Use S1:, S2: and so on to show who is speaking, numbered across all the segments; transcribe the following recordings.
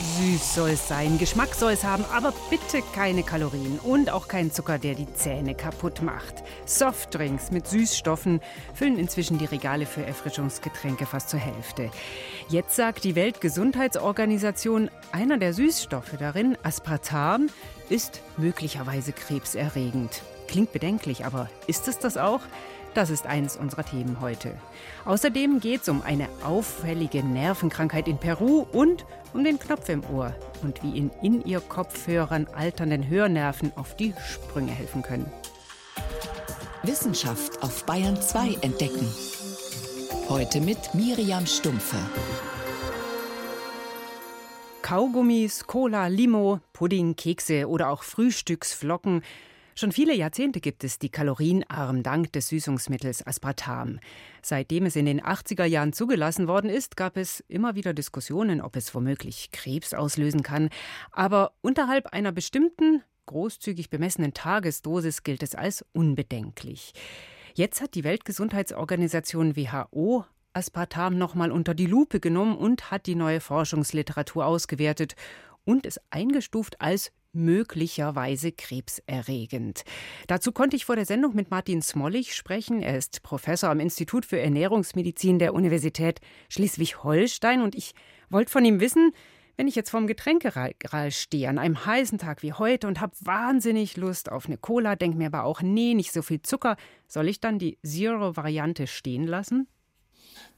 S1: Süß soll es sein, Geschmack soll es haben, aber bitte keine Kalorien und auch kein Zucker, der die Zähne kaputt macht. Softdrinks mit Süßstoffen füllen inzwischen die Regale für Erfrischungsgetränke fast zur Hälfte. Jetzt sagt die Weltgesundheitsorganisation, einer der Süßstoffe darin, Aspartam, ist möglicherweise krebserregend. Klingt bedenklich, aber ist es das auch? Das ist eines unserer Themen heute. Außerdem geht es um eine auffällige Nervenkrankheit in Peru und um den Knopf im Ohr und wie in in ihr Kopfhörern alternden Hörnerven auf die Sprünge helfen können.
S2: Wissenschaft auf Bayern 2 entdecken. Heute mit Miriam Stumpfe.
S1: Kaugummis, Cola, Limo, Pudding, Kekse oder auch Frühstücksflocken Schon viele Jahrzehnte gibt es die kalorienarm dank des Süßungsmittels Aspartam. Seitdem es in den 80er Jahren zugelassen worden ist, gab es immer wieder Diskussionen, ob es womöglich Krebs auslösen kann. Aber unterhalb einer bestimmten, großzügig bemessenen Tagesdosis gilt es als unbedenklich. Jetzt hat die Weltgesundheitsorganisation WHO Aspartam nochmal unter die Lupe genommen und hat die neue Forschungsliteratur ausgewertet und es eingestuft als möglicherweise krebserregend. Dazu konnte ich vor der Sendung mit Martin Smollig sprechen. Er ist Professor am Institut für Ernährungsmedizin der Universität Schleswig-Holstein und ich wollte von ihm wissen, wenn ich jetzt vorm Getränkeregal stehe an einem heißen Tag wie heute und habe wahnsinnig Lust auf eine Cola, denke mir aber auch, nee, nicht so viel Zucker, soll ich dann die Zero-Variante stehen lassen?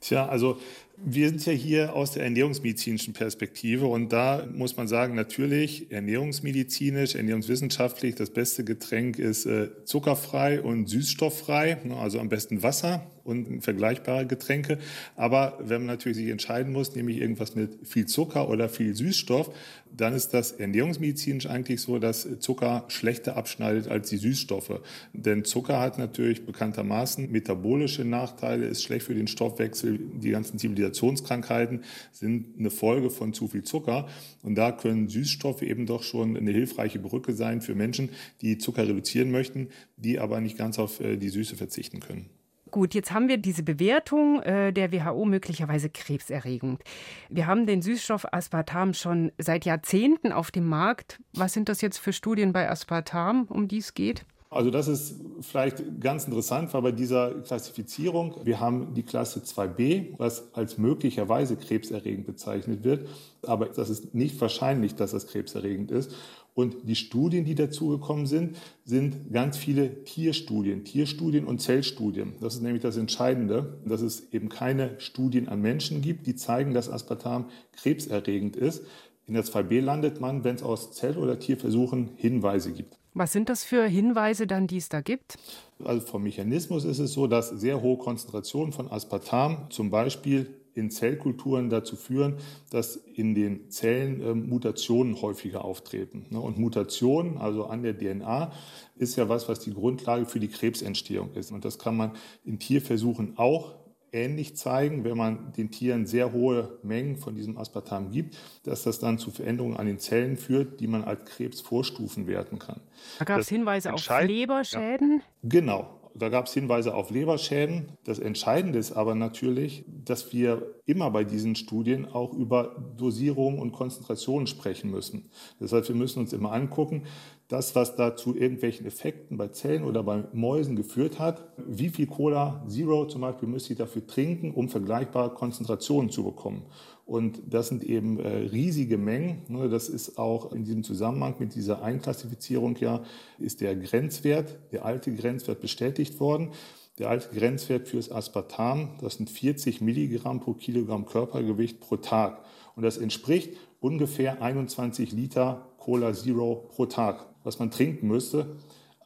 S3: Tja, also wir sind ja hier aus der ernährungsmedizinischen Perspektive und da muss man sagen, natürlich ernährungsmedizinisch, ernährungswissenschaftlich, das beste Getränk ist äh, zuckerfrei und süßstofffrei, ne, also am besten Wasser und vergleichbare Getränke. Aber wenn man natürlich sich entscheiden muss, nämlich irgendwas mit viel Zucker oder viel Süßstoff, dann ist das ernährungsmedizinisch eigentlich so, dass Zucker schlechter abschneidet als die Süßstoffe. Denn Zucker hat natürlich bekanntermaßen metabolische Nachteile, ist schlecht für den Stoffwechsel, die ganzen Zivilisationskrankheiten sind eine Folge von zu viel Zucker. Und da können Süßstoffe eben doch schon eine hilfreiche Brücke sein für Menschen, die Zucker reduzieren möchten, die aber nicht ganz auf äh, die Süße verzichten können.
S1: Gut, jetzt haben wir diese Bewertung äh, der WHO möglicherweise krebserregend. Wir haben den Süßstoff Aspartam schon seit Jahrzehnten auf dem Markt. Was sind das jetzt für Studien bei Aspartam, um die es geht?
S3: Also das ist vielleicht ganz interessant, weil bei dieser Klassifizierung, wir haben die Klasse 2b, was als möglicherweise krebserregend bezeichnet wird, aber das ist nicht wahrscheinlich, dass das krebserregend ist. Und die Studien, die dazugekommen sind, sind ganz viele Tierstudien, Tierstudien und Zellstudien. Das ist nämlich das Entscheidende, dass es eben keine Studien an Menschen gibt, die zeigen, dass Aspartam krebserregend ist. In der 2b landet man, wenn es aus Zell- oder Tierversuchen Hinweise gibt.
S1: Was sind das für Hinweise dann, die es da gibt?
S3: Also vom Mechanismus ist es so, dass sehr hohe Konzentrationen von Aspartam zum Beispiel in Zellkulturen dazu führen, dass in den Zellen äh, Mutationen häufiger auftreten. Ne? Und Mutationen, also an der DNA, ist ja was, was die Grundlage für die Krebsentstehung ist. Und das kann man in Tierversuchen auch ähnlich zeigen, wenn man den Tieren sehr hohe Mengen von diesem Aspartam gibt, dass das dann zu Veränderungen an den Zellen führt, die man als Krebsvorstufen werten kann.
S1: Da gab es Hinweise auf Leberschäden?
S3: Ja. Genau. Da gab es Hinweise auf Leberschäden. Das Entscheidende ist aber natürlich, dass wir immer bei diesen Studien auch über Dosierung und Konzentration sprechen müssen. Das heißt, wir müssen uns immer angucken, das, was da zu irgendwelchen Effekten bei Zellen oder bei Mäusen geführt hat. Wie viel Cola Zero zum Beispiel müsste ich dafür trinken, um vergleichbare Konzentrationen zu bekommen? Und das sind eben äh, riesige Mengen. Ne? Das ist auch in diesem Zusammenhang mit dieser Einklassifizierung ja, ist der Grenzwert, der alte Grenzwert bestätigt worden. Der alte Grenzwert fürs Aspartam, das sind 40 Milligramm pro Kilogramm Körpergewicht pro Tag. Und das entspricht ungefähr 21 Liter Cola Zero pro Tag was man trinken müsste.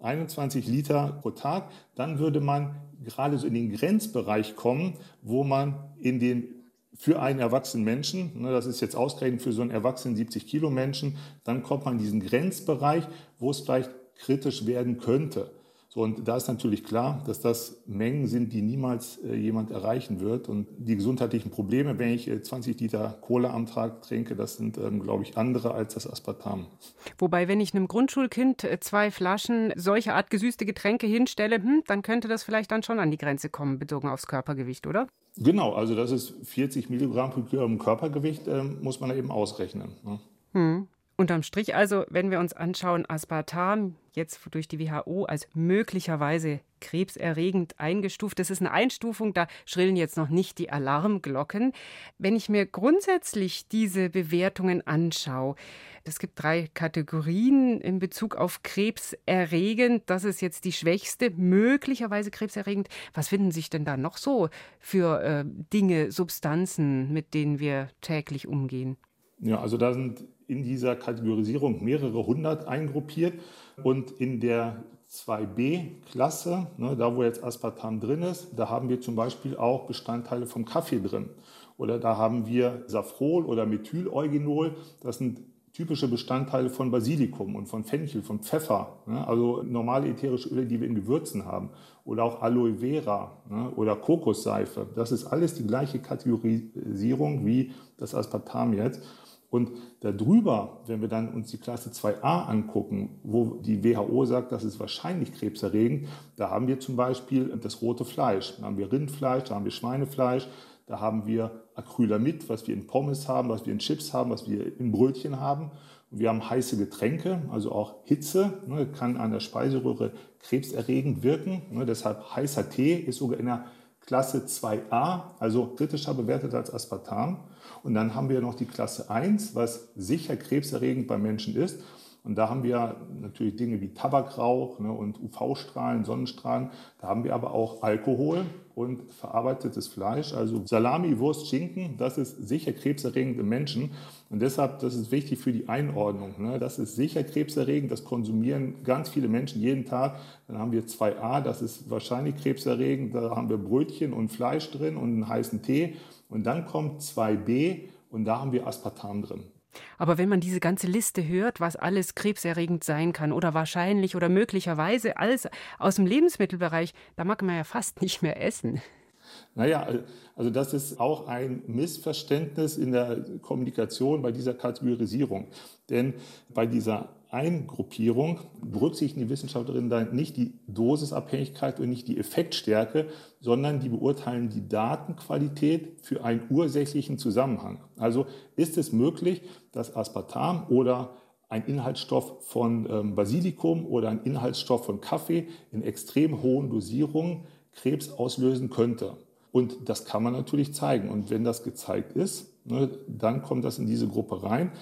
S3: 21 Liter pro Tag, dann würde man gerade so in den Grenzbereich kommen, wo man in den für einen erwachsenen Menschen, ne, das ist jetzt ausgerechnet für so einen erwachsenen 70 Kilo Menschen, dann kommt man in diesen Grenzbereich, wo es vielleicht kritisch werden könnte. So, und da ist natürlich klar, dass das Mengen sind, die niemals äh, jemand erreichen wird. Und die gesundheitlichen Probleme, wenn ich äh, 20 Liter Cola am Tag trinke, das sind, ähm, glaube ich, andere als das Aspartam.
S1: Wobei, wenn ich einem Grundschulkind äh, zwei Flaschen solcher Art gesüßte Getränke hinstelle, hm, dann könnte das vielleicht dann schon an die Grenze kommen, bezogen aufs Körpergewicht, oder?
S3: Genau, also das ist 40 Milligramm pro Körpergewicht, ähm, muss man eben ausrechnen. Ne?
S1: Hm. Unterm Strich also, wenn wir uns anschauen, Aspartam jetzt durch die WHO als möglicherweise krebserregend eingestuft. Das ist eine Einstufung, da schrillen jetzt noch nicht die Alarmglocken. Wenn ich mir grundsätzlich diese Bewertungen anschaue, es gibt drei Kategorien in Bezug auf krebserregend. Das ist jetzt die schwächste, möglicherweise krebserregend. Was finden sich denn da noch so für äh, Dinge, Substanzen, mit denen wir täglich umgehen?
S3: Ja, also da sind in dieser Kategorisierung mehrere hundert eingruppiert und in der 2b-Klasse, ne, da wo jetzt Aspartam drin ist, da haben wir zum Beispiel auch Bestandteile vom Kaffee drin. Oder da haben wir Safrol oder Methyleugenol, das sind typische Bestandteile von Basilikum und von Fenchel, von Pfeffer, ne, also normale ätherische Öle, die wir in Gewürzen haben. Oder auch Aloe Vera ne, oder Kokosseife. Das ist alles die gleiche Kategorisierung wie das Aspartam jetzt. Und darüber, wenn wir dann uns die Klasse 2a angucken, wo die WHO sagt, das ist wahrscheinlich krebserregend, da haben wir zum Beispiel das rote Fleisch. Da haben wir Rindfleisch, da haben wir Schweinefleisch, da haben wir Acrylamid, was wir in Pommes haben, was wir in Chips haben, was wir in Brötchen haben. Und wir haben heiße Getränke, also auch Hitze, ne, kann an der Speiseröhre krebserregend wirken. Ne, deshalb heißer Tee ist sogar in der Klasse 2a, also kritischer bewertet als Aspartam. Und dann haben wir noch die Klasse 1, was sicher krebserregend bei Menschen ist. Und da haben wir natürlich Dinge wie Tabakrauch ne, und UV-Strahlen, Sonnenstrahlen. Da haben wir aber auch Alkohol und verarbeitetes Fleisch, also Salami, Wurst, Schinken. Das ist sicher krebserregend im Menschen. Und deshalb, das ist wichtig für die Einordnung. Ne. Das ist sicher krebserregend. Das konsumieren ganz viele Menschen jeden Tag. Dann haben wir 2a, das ist wahrscheinlich krebserregend. Da haben wir Brötchen und Fleisch drin und einen heißen Tee. Und dann kommt 2b und da haben wir Aspartam drin.
S1: Aber wenn man diese ganze Liste hört, was alles krebserregend sein kann oder wahrscheinlich oder möglicherweise alles aus dem Lebensmittelbereich, da mag man ja fast nicht mehr essen.
S3: Naja, also das ist auch ein Missverständnis in der Kommunikation bei dieser Kategorisierung. Denn bei dieser Eingruppierung berücksichtigen die Wissenschaftlerinnen dann nicht die Dosisabhängigkeit und nicht die Effektstärke, sondern die beurteilen die Datenqualität für einen ursächlichen Zusammenhang. Also ist es möglich, dass Aspartam oder ein Inhaltsstoff von ähm, Basilikum oder ein Inhaltsstoff von Kaffee in extrem hohen Dosierungen Krebs auslösen könnte. Und das kann man natürlich zeigen. Und wenn das gezeigt ist, ne, dann kommt das in diese Gruppe rein.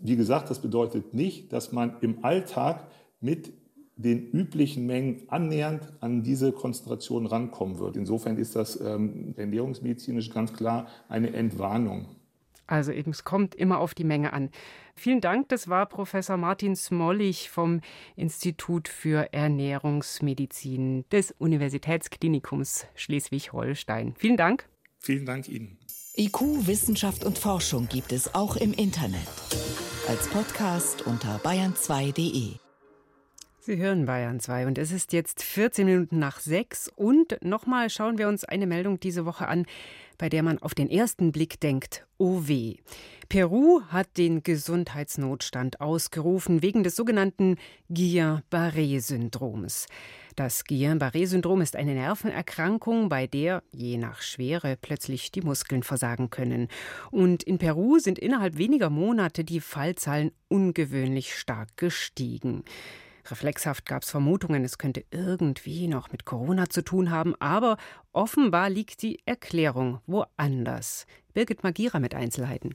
S3: Wie gesagt, das bedeutet nicht, dass man im Alltag mit den üblichen Mengen annähernd an diese Konzentration rankommen wird. Insofern ist das ähm, ernährungsmedizinisch ganz klar eine Entwarnung.
S1: Also eben, es kommt immer auf die Menge an. Vielen Dank, das war Professor Martin Smollig vom Institut für Ernährungsmedizin des Universitätsklinikums Schleswig-Holstein. Vielen Dank.
S3: Vielen Dank Ihnen.
S2: IQ, Wissenschaft und Forschung gibt es auch im Internet. Als Podcast unter bayern2.de.
S1: Sie hören Bayern 2 und es ist jetzt 14 Minuten nach 6 und nochmal schauen wir uns eine Meldung diese Woche an, bei der man auf den ersten Blick denkt, oh weh. Peru hat den Gesundheitsnotstand ausgerufen wegen des sogenannten Guillain-Barré-Syndroms. Das Guillain-Barré-Syndrom ist eine Nervenerkrankung, bei der je nach Schwere plötzlich die Muskeln versagen können. Und in Peru sind innerhalb weniger Monate die Fallzahlen ungewöhnlich stark gestiegen. Reflexhaft gab es Vermutungen, es könnte irgendwie noch mit Corona zu tun haben, aber offenbar liegt die Erklärung woanders. Birgit Magira mit Einzelheiten.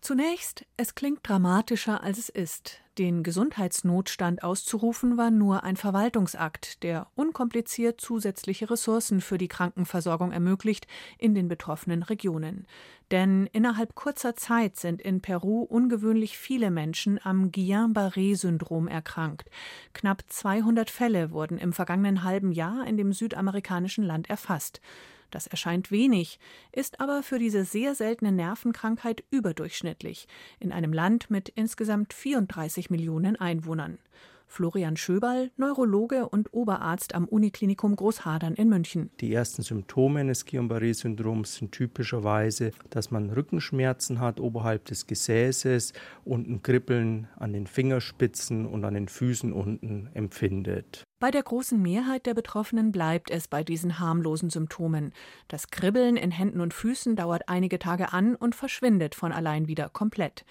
S4: Zunächst, es klingt dramatischer, als es ist. Den Gesundheitsnotstand auszurufen war nur ein Verwaltungsakt, der unkompliziert zusätzliche Ressourcen für die Krankenversorgung ermöglicht in den betroffenen Regionen. Denn innerhalb kurzer Zeit sind in Peru ungewöhnlich viele Menschen am Guillain-Barré-Syndrom erkrankt. Knapp 200 Fälle wurden im vergangenen halben Jahr in dem südamerikanischen Land erfasst. Das erscheint wenig, ist aber für diese sehr seltene Nervenkrankheit überdurchschnittlich in einem Land mit insgesamt 34 Millionen Einwohnern. Florian Schöberl, Neurologe und Oberarzt am Uniklinikum Großhadern in München.
S5: Die ersten Symptome eines Guillain-Barré-Syndroms sind typischerweise, dass man Rückenschmerzen hat oberhalb des Gesäßes und ein Kribbeln an den Fingerspitzen und an den Füßen unten empfindet.
S4: Bei der großen Mehrheit der Betroffenen bleibt es bei diesen harmlosen Symptomen. Das Kribbeln in Händen und Füßen dauert einige Tage an und verschwindet von allein wieder komplett.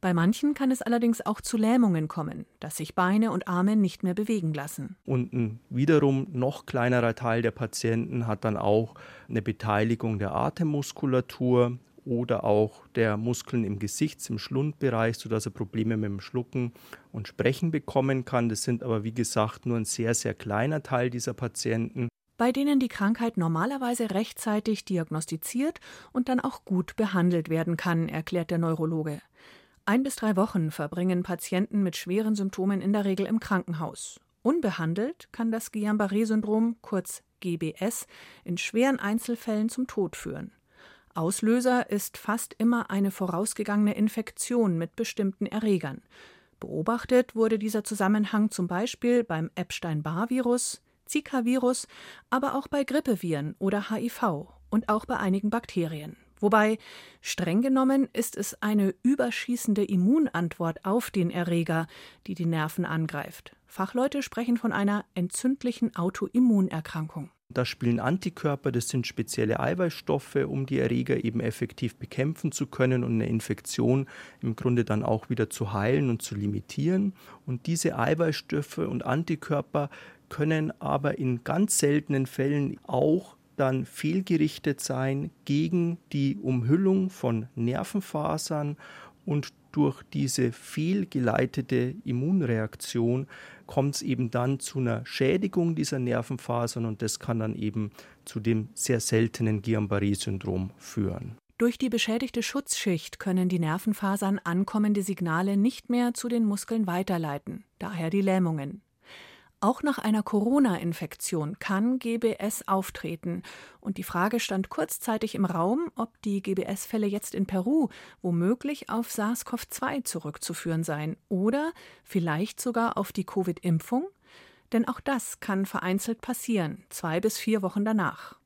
S4: Bei manchen kann es allerdings auch zu Lähmungen kommen, dass sich Beine und Arme nicht mehr bewegen lassen.
S5: Und ein wiederum noch kleinerer Teil der Patienten hat dann auch eine Beteiligung der Atemmuskulatur oder auch der Muskeln im Gesichts-, im Schlundbereich, sodass er Probleme mit dem Schlucken und Sprechen bekommen kann. Das sind aber, wie gesagt, nur ein sehr, sehr kleiner Teil dieser Patienten
S4: bei denen die Krankheit normalerweise rechtzeitig diagnostiziert und dann auch gut behandelt werden kann, erklärt der Neurologe. Ein bis drei Wochen verbringen Patienten mit schweren Symptomen in der Regel im Krankenhaus. Unbehandelt kann das Guillain-Barré-Syndrom, kurz GBS, in schweren Einzelfällen zum Tod führen. Auslöser ist fast immer eine vorausgegangene Infektion mit bestimmten Erregern. Beobachtet wurde dieser Zusammenhang zum Beispiel beim Epstein-Barr-Virus, Zika-Virus, aber auch bei Grippeviren oder HIV und auch bei einigen Bakterien. Wobei, streng genommen, ist es eine überschießende Immunantwort auf den Erreger, die die Nerven angreift. Fachleute sprechen von einer entzündlichen Autoimmunerkrankung.
S5: Da spielen Antikörper, das sind spezielle Eiweißstoffe, um die Erreger eben effektiv bekämpfen zu können und eine Infektion im Grunde dann auch wieder zu heilen und zu limitieren. Und diese Eiweißstoffe und Antikörper können aber in ganz seltenen Fällen auch dann fehlgerichtet sein gegen die Umhüllung von Nervenfasern und durch diese fehlgeleitete Immunreaktion kommt es eben dann zu einer Schädigung dieser Nervenfasern und das kann dann eben zu dem sehr seltenen Guillain-Barré-Syndrom führen.
S4: Durch die beschädigte Schutzschicht können die Nervenfasern ankommende Signale nicht mehr zu den Muskeln weiterleiten, daher die Lähmungen. Auch nach einer Corona-Infektion kann GBS auftreten. Und die Frage stand kurzzeitig im Raum, ob die GBS-Fälle jetzt in Peru womöglich auf SARS-CoV-2 zurückzuführen seien oder vielleicht sogar auf die Covid-Impfung. Denn auch das kann vereinzelt passieren, zwei bis vier Wochen danach.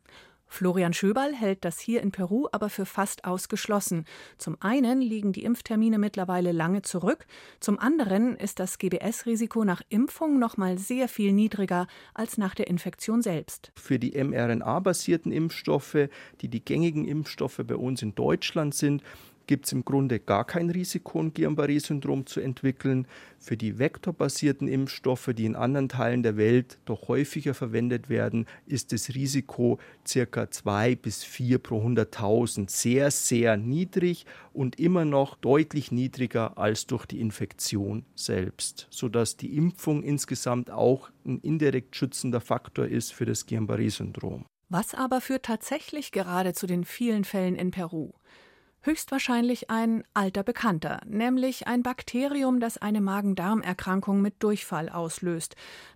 S4: Florian Schöberl hält das hier in Peru aber für fast ausgeschlossen. Zum einen liegen die Impftermine mittlerweile lange zurück, zum anderen ist das GBS-Risiko nach Impfung noch mal sehr viel niedriger als nach der Infektion selbst.
S5: Für die mRNA-basierten Impfstoffe, die die gängigen Impfstoffe bei uns in Deutschland sind, gibt es im Grunde gar kein Risiko, ein Guillain-Barré-Syndrom zu entwickeln. Für die vektorbasierten Impfstoffe, die in anderen Teilen der Welt doch häufiger verwendet werden, ist das Risiko circa 2 bis 4 pro 100.000 sehr, sehr niedrig und immer noch deutlich niedriger als durch die Infektion selbst, sodass die Impfung insgesamt auch ein indirekt schützender Faktor ist für das Guillain-Barré-Syndrom.
S4: Was aber führt tatsächlich gerade zu den vielen Fällen in Peru? Höchstwahrscheinlich ein alter Bekannter, nämlich ein Bakterium, das eine Magen-Darm-Erkrankung mit Durchfall auslöst.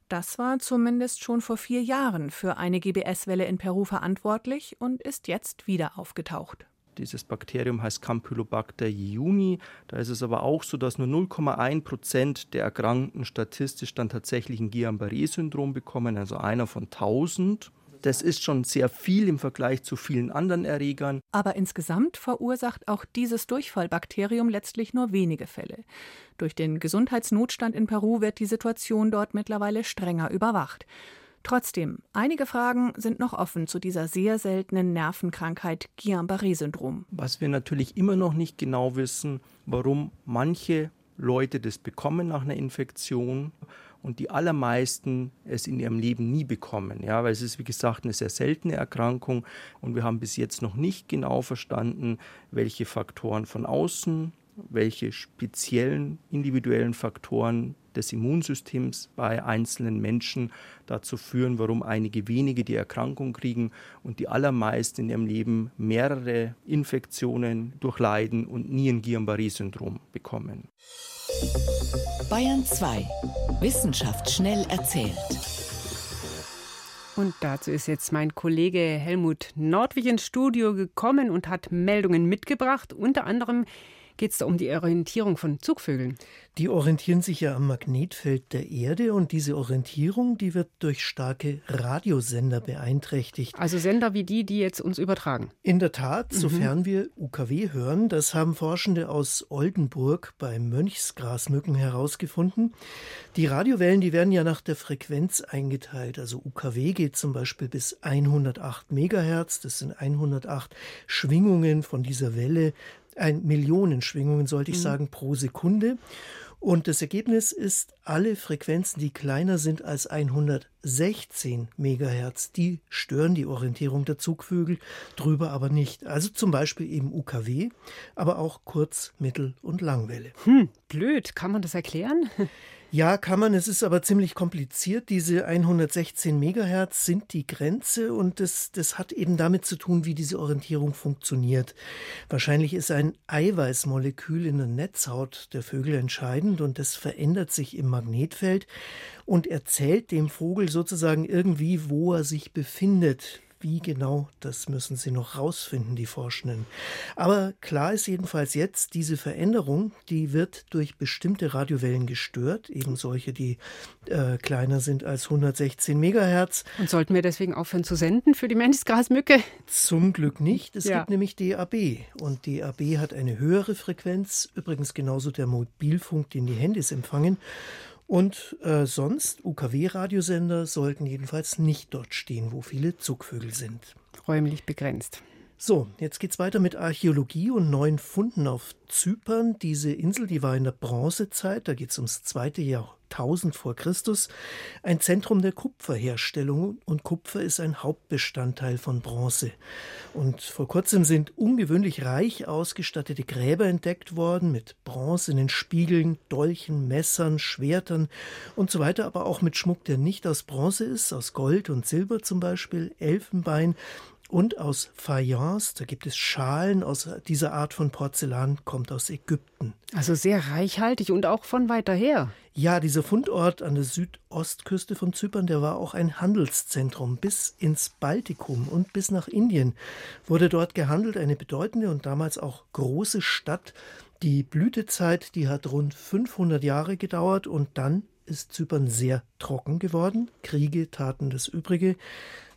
S4: Das war zumindest schon vor vier Jahren für eine GBS-Welle in Peru verantwortlich und ist jetzt wieder aufgetaucht.
S5: Dieses Bakterium heißt Campylobacter jejuni. Da ist es aber auch so, dass nur 0,1 Prozent der Erkrankten statistisch dann tatsächlich ein Guillain-Barré-Syndrom bekommen, also einer von 1000. Das ist schon sehr viel im Vergleich zu vielen anderen Erregern.
S4: Aber insgesamt verursacht auch dieses Durchfallbakterium letztlich nur wenige Fälle. Durch den Gesundheitsnotstand in Peru wird die Situation dort mittlerweile strenger überwacht. Trotzdem, einige Fragen sind noch offen zu dieser sehr seltenen Nervenkrankheit Guillain-Barré-Syndrom.
S5: Was wir natürlich immer noch nicht genau wissen, warum manche Leute das bekommen nach einer Infektion und die allermeisten es in ihrem Leben nie bekommen. Ja, weil es ist, wie gesagt, eine sehr seltene Erkrankung und wir haben bis jetzt noch nicht genau verstanden, welche Faktoren von außen, welche speziellen individuellen Faktoren des Immunsystems bei einzelnen Menschen dazu führen, warum einige wenige die Erkrankung kriegen und die allermeisten in ihrem Leben mehrere Infektionen durchleiden und nie ein Guillain-Barré-Syndrom bekommen.
S2: Bayern 2. Wissenschaft schnell erzählt.
S1: Und dazu ist jetzt mein Kollege Helmut Nordwig ins Studio gekommen und hat Meldungen mitgebracht. Unter anderem geht es da um die Orientierung von Zugvögeln.
S6: Die orientieren sich ja am Magnetfeld der Erde und diese Orientierung, die wird durch starke Radiosender beeinträchtigt.
S1: Also Sender wie die, die jetzt uns übertragen.
S6: In der Tat, mhm. sofern mhm. wir UKW hören, das haben Forschende aus Oldenburg bei Mönchsgrasmücken herausgefunden. Die Radiowellen, die werden ja nach der Frequenz eingeteilt. Also UKW geht zum Beispiel bis 108 Megahertz, das sind 108 Schwingungen von dieser Welle, ein Millionen Schwingungen sollte ich mhm. sagen pro Sekunde. Und das Ergebnis ist, alle Frequenzen, die kleiner sind als 116 Megahertz, die stören die Orientierung der Zugvögel, drüber aber nicht. Also zum Beispiel eben UKW, aber auch Kurz-, Mittel- und Langwelle.
S1: Hm, blöd. Kann man das erklären?
S6: Ja, kann man. Es ist aber ziemlich kompliziert. Diese 116 Megahertz sind die Grenze und das, das hat eben damit zu tun, wie diese Orientierung funktioniert. Wahrscheinlich ist ein Eiweißmolekül in der Netzhaut der Vögel entscheidend und das verändert sich im Magnetfeld und erzählt dem Vogel sozusagen irgendwie, wo er sich befindet. Wie genau, das müssen sie noch rausfinden, die Forschenden. Aber klar ist jedenfalls jetzt, diese Veränderung, die wird durch bestimmte Radiowellen gestört, eben solche, die äh, kleiner sind als 116 Megahertz.
S1: Und sollten wir deswegen aufhören zu senden für die Menschgrasmücke?
S6: Zum Glück nicht. Es ja. gibt nämlich DAB und DAB hat eine höhere Frequenz, übrigens genauso der Mobilfunk, den die Handys empfangen. Und äh, sonst, UKW-Radiosender sollten jedenfalls nicht dort stehen, wo viele Zugvögel sind.
S1: Räumlich begrenzt.
S6: So, jetzt geht's weiter mit Archäologie und neuen Funden auf Zypern. Diese Insel, die war in der Bronzezeit, da geht's ums zweite Jahrtausend vor Christus, ein Zentrum der Kupferherstellung und Kupfer ist ein Hauptbestandteil von Bronze. Und vor kurzem sind ungewöhnlich reich ausgestattete Gräber entdeckt worden mit bronzenen Spiegeln, Dolchen, Messern, Schwertern und so weiter, aber auch mit Schmuck, der nicht aus Bronze ist, aus Gold und Silber zum Beispiel, Elfenbein und aus Fayence, da gibt es Schalen aus dieser Art von Porzellan, kommt aus Ägypten.
S1: Also sehr reichhaltig und auch von weiter her.
S6: Ja, dieser Fundort an der Südostküste von Zypern, der war auch ein Handelszentrum. Bis ins Baltikum und bis nach Indien wurde dort gehandelt. Eine bedeutende und damals auch große Stadt. Die Blütezeit, die hat rund 500 Jahre gedauert und dann ist Zypern sehr trocken geworden. Kriege taten das Übrige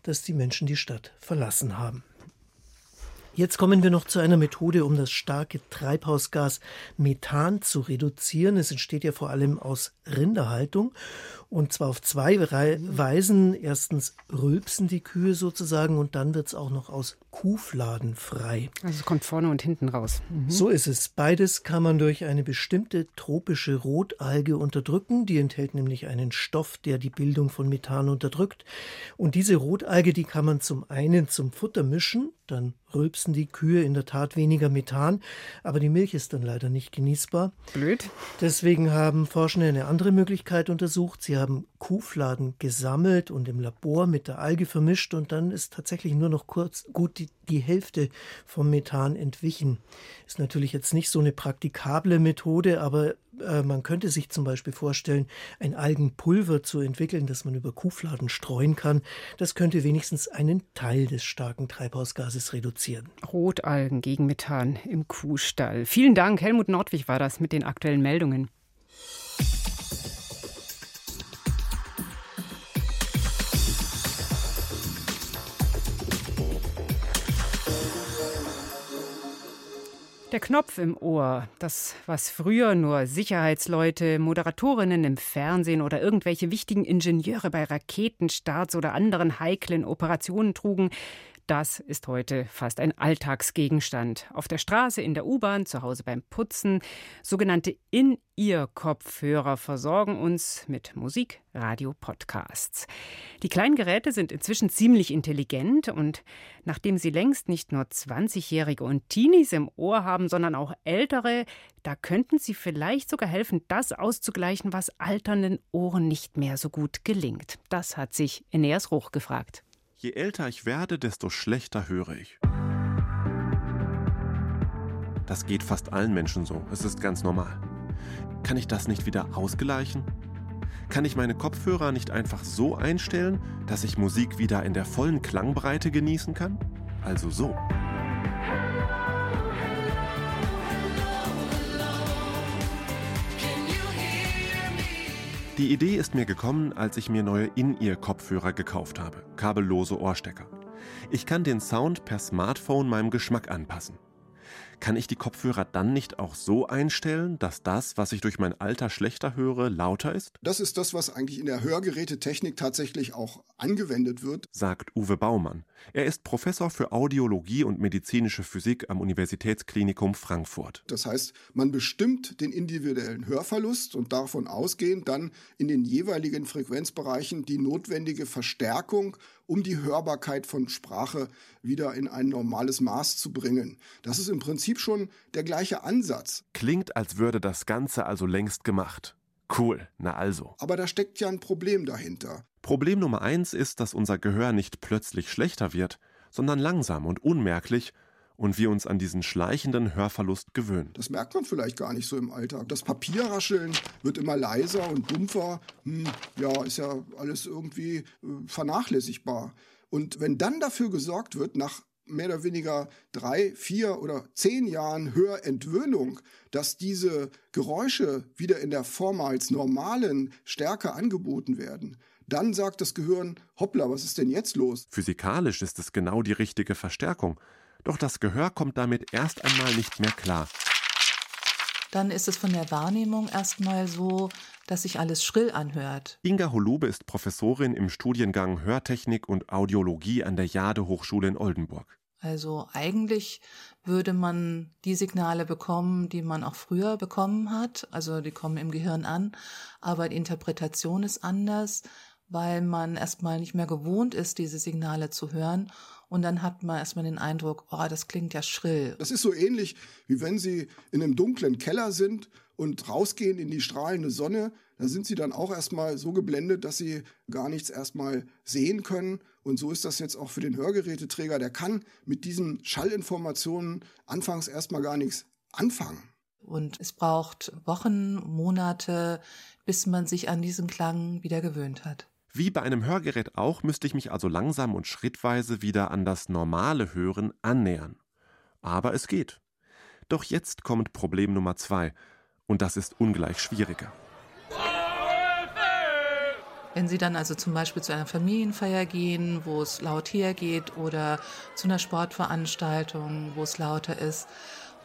S6: dass die Menschen die Stadt verlassen haben. Jetzt kommen wir noch zu einer Methode, um das starke Treibhausgas Methan zu reduzieren. Es entsteht ja vor allem aus Rinderhaltung und zwar auf zwei Weisen. Erstens rülpsen die Kühe sozusagen und dann wird es auch noch aus Kuhfladen frei.
S1: Also es kommt vorne und hinten raus.
S6: Mhm. So ist es. Beides kann man durch eine bestimmte tropische Rotalge unterdrücken. Die enthält nämlich einen Stoff, der die Bildung von Methan unterdrückt. Und diese Rotalge, die kann man zum einen zum Futter mischen, dann rülpsen die Kühe in der Tat weniger Methan, aber die Milch ist dann leider nicht genießbar.
S1: Blöd.
S6: Deswegen haben Forschende eine andere Möglichkeit untersucht. Sie haben Kuhfladen gesammelt und im Labor mit der Alge vermischt und dann ist tatsächlich nur noch kurz gut die, die Hälfte vom Methan entwichen. Ist natürlich jetzt nicht so eine praktikable Methode, aber äh, man könnte sich zum Beispiel vorstellen, ein Algenpulver zu entwickeln, das man über Kuhfladen streuen kann. Das könnte wenigstens einen Teil des starken Treibhausgases reduzieren.
S1: Rotalgen gegen Methan im Kuhstall. Vielen Dank. Helmut Nordwig war das mit den aktuellen Meldungen. Der Knopf im Ohr, das, was früher nur Sicherheitsleute, Moderatorinnen im Fernsehen oder irgendwelche wichtigen Ingenieure bei Raketenstarts oder anderen heiklen Operationen trugen, das ist heute fast ein Alltagsgegenstand. Auf der Straße, in der U-Bahn, zu Hause beim Putzen. Sogenannte In-Ear-Kopfhörer versorgen uns mit Musik, Radio, Podcasts. Die kleinen Geräte sind inzwischen ziemlich intelligent und nachdem sie längst nicht nur 20-Jährige und Teenies im Ohr haben, sondern auch ältere, da könnten sie vielleicht sogar helfen, das auszugleichen, was alternden Ohren nicht mehr so gut gelingt. Das hat sich Eneas Ruch gefragt.
S7: Je älter ich werde, desto schlechter höre ich. Das geht fast allen Menschen so. Es ist ganz normal. Kann ich das nicht wieder ausgleichen? Kann ich meine Kopfhörer nicht einfach so einstellen, dass ich Musik wieder in der vollen Klangbreite genießen kann? Also so. Die Idee ist mir gekommen, als ich mir neue In-Ear-Kopfhörer gekauft habe, kabellose Ohrstecker. Ich kann den Sound per Smartphone meinem Geschmack anpassen. Kann ich die Kopfhörer dann nicht auch so einstellen, dass das, was ich durch mein Alter schlechter höre, lauter ist?
S8: Das ist das, was eigentlich in der Hörgerätetechnik tatsächlich auch angewendet wird,
S7: sagt Uwe Baumann. Er ist Professor für Audiologie und medizinische Physik am Universitätsklinikum Frankfurt.
S8: Das heißt, man bestimmt den individuellen Hörverlust und davon ausgehend dann in den jeweiligen Frequenzbereichen die notwendige Verstärkung um die Hörbarkeit von Sprache wieder in ein normales Maß zu bringen. Das ist im Prinzip schon der gleiche Ansatz.
S7: Klingt, als würde das Ganze also längst gemacht. Cool, na also.
S8: Aber da steckt ja ein Problem dahinter.
S7: Problem Nummer eins ist, dass unser Gehör nicht plötzlich schlechter wird, sondern langsam und unmerklich und wir uns an diesen schleichenden Hörverlust gewöhnen.
S8: Das merkt man vielleicht gar nicht so im Alltag. Das Papierrascheln wird immer leiser und dumpfer. Hm, ja, ist ja alles irgendwie äh, vernachlässigbar. Und wenn dann dafür gesorgt wird, nach mehr oder weniger drei, vier oder zehn Jahren Hörentwöhnung, dass diese Geräusche wieder in der vormals normalen Stärke angeboten werden, dann sagt das Gehirn, hoppla, was ist denn jetzt los?
S7: Physikalisch ist es genau die richtige Verstärkung. Doch das Gehör kommt damit erst einmal nicht mehr klar.
S9: Dann ist es von der Wahrnehmung erstmal so, dass sich alles schrill anhört.
S7: Inga Holube ist Professorin im Studiengang Hörtechnik und Audiologie an der Jade Hochschule in Oldenburg.
S9: Also eigentlich würde man die Signale bekommen, die man auch früher bekommen hat. Also die kommen im Gehirn an, aber die Interpretation ist anders, weil man erstmal nicht mehr gewohnt ist, diese Signale zu hören und dann hat man erstmal den Eindruck, oh, das klingt ja schrill.
S8: Das ist so ähnlich, wie wenn Sie in einem dunklen Keller sind und rausgehen in die strahlende Sonne. Da sind Sie dann auch erstmal so geblendet, dass Sie gar nichts erstmal sehen können. Und so ist das jetzt auch für den Hörgeräteträger. Der kann mit diesen Schallinformationen anfangs erstmal gar nichts anfangen.
S9: Und es braucht Wochen, Monate, bis man sich an diesen Klang wieder gewöhnt hat.
S7: Wie bei einem Hörgerät auch müsste ich mich also langsam und schrittweise wieder an das normale Hören annähern. Aber es geht. Doch jetzt kommt Problem Nummer zwei, und das ist ungleich schwieriger.
S9: Wenn Sie dann also zum Beispiel zu einer Familienfeier gehen, wo es laut hergeht, oder zu einer Sportveranstaltung, wo es lauter ist,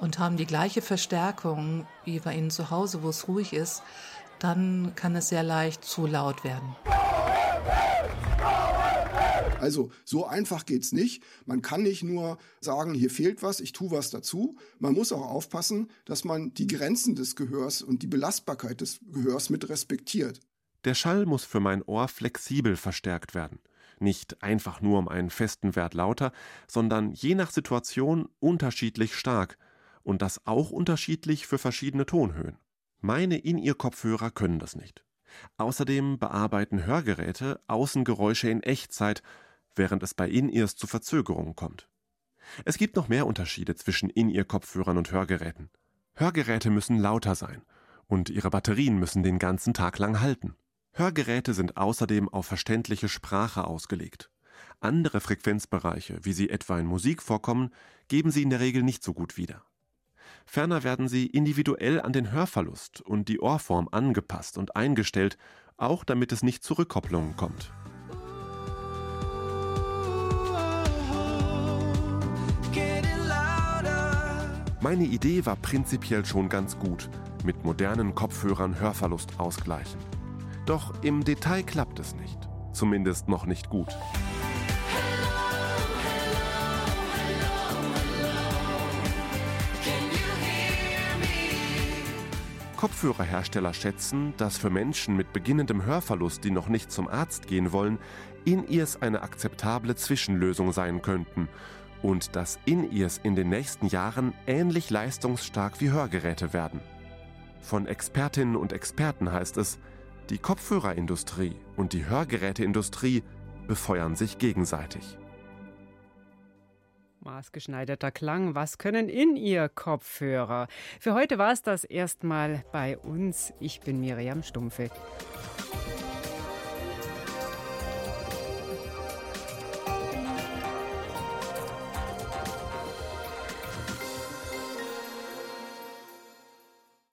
S9: und haben die gleiche Verstärkung wie bei Ihnen zu Hause, wo es ruhig ist, dann kann es sehr leicht zu laut werden.
S8: Also so einfach geht's nicht. Man kann nicht nur sagen, hier fehlt was, ich tue was dazu. Man muss auch aufpassen, dass man die Grenzen des Gehörs und die Belastbarkeit des Gehörs mit respektiert.
S7: Der Schall muss für mein Ohr flexibel verstärkt werden. Nicht einfach nur um einen festen Wert lauter, sondern je nach Situation unterschiedlich stark. Und das auch unterschiedlich für verschiedene Tonhöhen. Meine In-Ear-Kopfhörer können das nicht. Außerdem bearbeiten Hörgeräte Außengeräusche in Echtzeit während es bei In-Ears zu Verzögerungen kommt. Es gibt noch mehr Unterschiede zwischen In-Ear-Kopfhörern und Hörgeräten. Hörgeräte müssen lauter sein und ihre Batterien müssen den ganzen Tag lang halten. Hörgeräte sind außerdem auf verständliche Sprache ausgelegt. Andere Frequenzbereiche, wie sie etwa in Musik vorkommen, geben sie in der Regel nicht so gut wieder. Ferner werden sie individuell an den Hörverlust und die Ohrform angepasst und eingestellt, auch damit es nicht zu Rückkopplungen kommt. Meine Idee war prinzipiell schon ganz gut, mit modernen Kopfhörern Hörverlust ausgleichen. Doch im Detail klappt es nicht, zumindest noch nicht gut. Kopfhörerhersteller schätzen, dass für Menschen mit beginnendem Hörverlust, die noch nicht zum Arzt gehen wollen, In-Ears eine akzeptable Zwischenlösung sein könnten und dass In-Ears in den nächsten Jahren ähnlich leistungsstark wie Hörgeräte werden. Von Expertinnen und Experten heißt es, die Kopfhörerindustrie und die Hörgeräteindustrie befeuern sich gegenseitig.
S1: Maßgeschneiderter Klang, was können in ihr Kopfhörer? Für heute war es das erstmal bei uns. Ich bin Miriam Stumpfe.